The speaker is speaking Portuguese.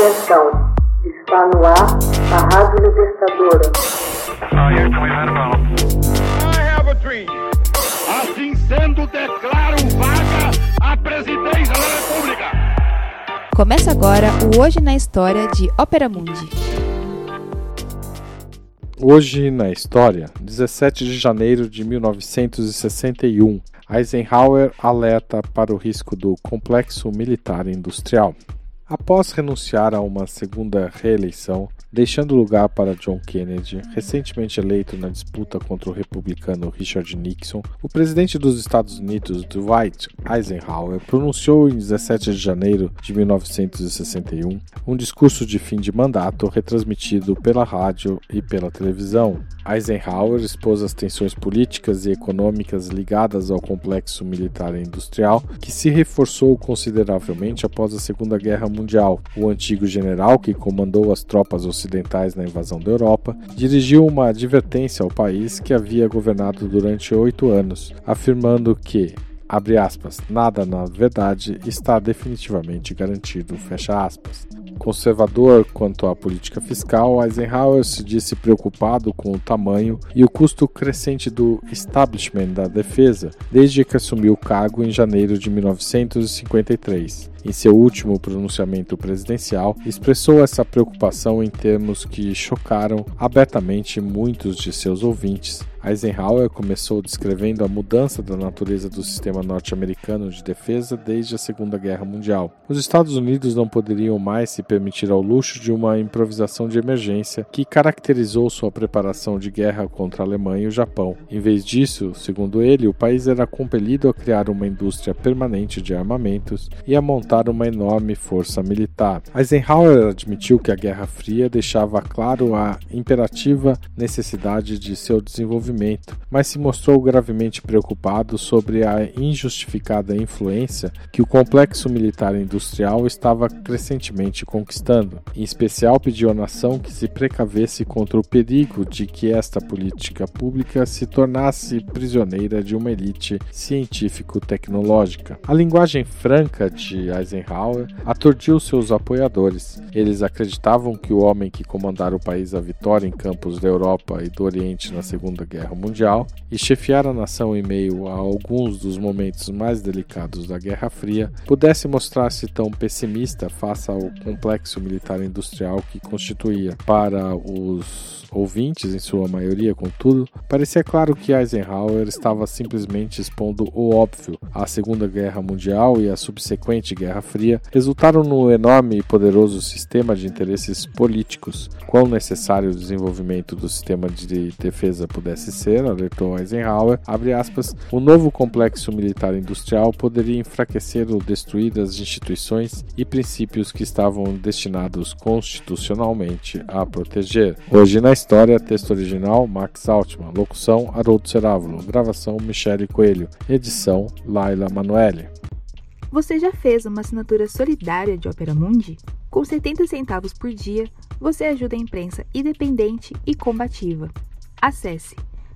Atenção, está no ar a Rádio Libertadora. Assim sendo, declaro vaga a presidência da República. Começa agora o Hoje na História de Ópera Mundi. Hoje na história, 17 de janeiro de 1961, Eisenhower alerta para o risco do complexo militar industrial. Após renunciar a uma segunda reeleição, deixando lugar para John Kennedy, recentemente eleito na disputa contra o republicano Richard Nixon, o presidente dos Estados Unidos, Dwight Eisenhower, pronunciou em 17 de janeiro de 1961 um discurso de fim de mandato retransmitido pela rádio e pela televisão. Eisenhower expôs as tensões políticas e econômicas ligadas ao complexo militar e industrial, que se reforçou consideravelmente após a Segunda Guerra Mundial. O antigo general que comandou as tropas ocidentais na invasão da Europa dirigiu uma advertência ao país que havia governado durante oito anos, afirmando que abre aspas, nada na verdade está definitivamente garantido, fecha aspas. Conservador quanto à política fiscal, Eisenhower se disse preocupado com o tamanho e o custo crescente do establishment da defesa desde que assumiu o cargo em janeiro de 1953. Em seu último pronunciamento presidencial, expressou essa preocupação em termos que chocaram abertamente muitos de seus ouvintes. Eisenhower começou descrevendo a mudança da natureza do sistema norte-americano de defesa desde a Segunda Guerra Mundial. Os Estados Unidos não poderiam mais se permitir ao luxo de uma improvisação de emergência que caracterizou sua preparação de guerra contra a Alemanha e o Japão. Em vez disso, segundo ele, o país era compelido a criar uma indústria permanente de armamentos e a montar uma enorme força militar. Eisenhower admitiu que a Guerra Fria deixava claro a imperativa necessidade de seu desenvolvimento, mas se mostrou gravemente preocupado sobre a injustificada influência que o complexo militar industrial estava crescentemente conquistando. Em especial, pediu à nação que se precavesse contra o perigo de que esta política pública se tornasse prisioneira de uma elite científico-tecnológica. A linguagem franca de Eisenhower aturdiu seus apoiadores. Eles acreditavam que o homem que comandara o país à vitória em campos da Europa e do Oriente na Segunda Guerra Mundial e chefiar a nação em meio a alguns dos momentos mais delicados da Guerra Fria pudesse mostrar-se tão pessimista face ao complexo militar industrial que constituía. Para os ouvintes, em sua maioria, contudo, parecia claro que Eisenhower estava simplesmente expondo o óbvio. A Segunda Guerra Mundial e a subsequente Guerra Fria resultaram no enorme e poderoso sistema de interesses políticos. Quão necessário o desenvolvimento do sistema de defesa pudesse ser, alertou Eisenhower, abre aspas, o novo complexo militar industrial poderia enfraquecer ou destruir as instituições e princípios que estavam destinados constitucionalmente a proteger. Hoje na história, texto original Max Altman, locução Haroldo Cerávulo, gravação Michele Coelho, edição Laila Manoeli. Você já fez uma assinatura solidária de Opera Mundi? Com 70 centavos por dia, você ajuda a imprensa independente e combativa. Acesse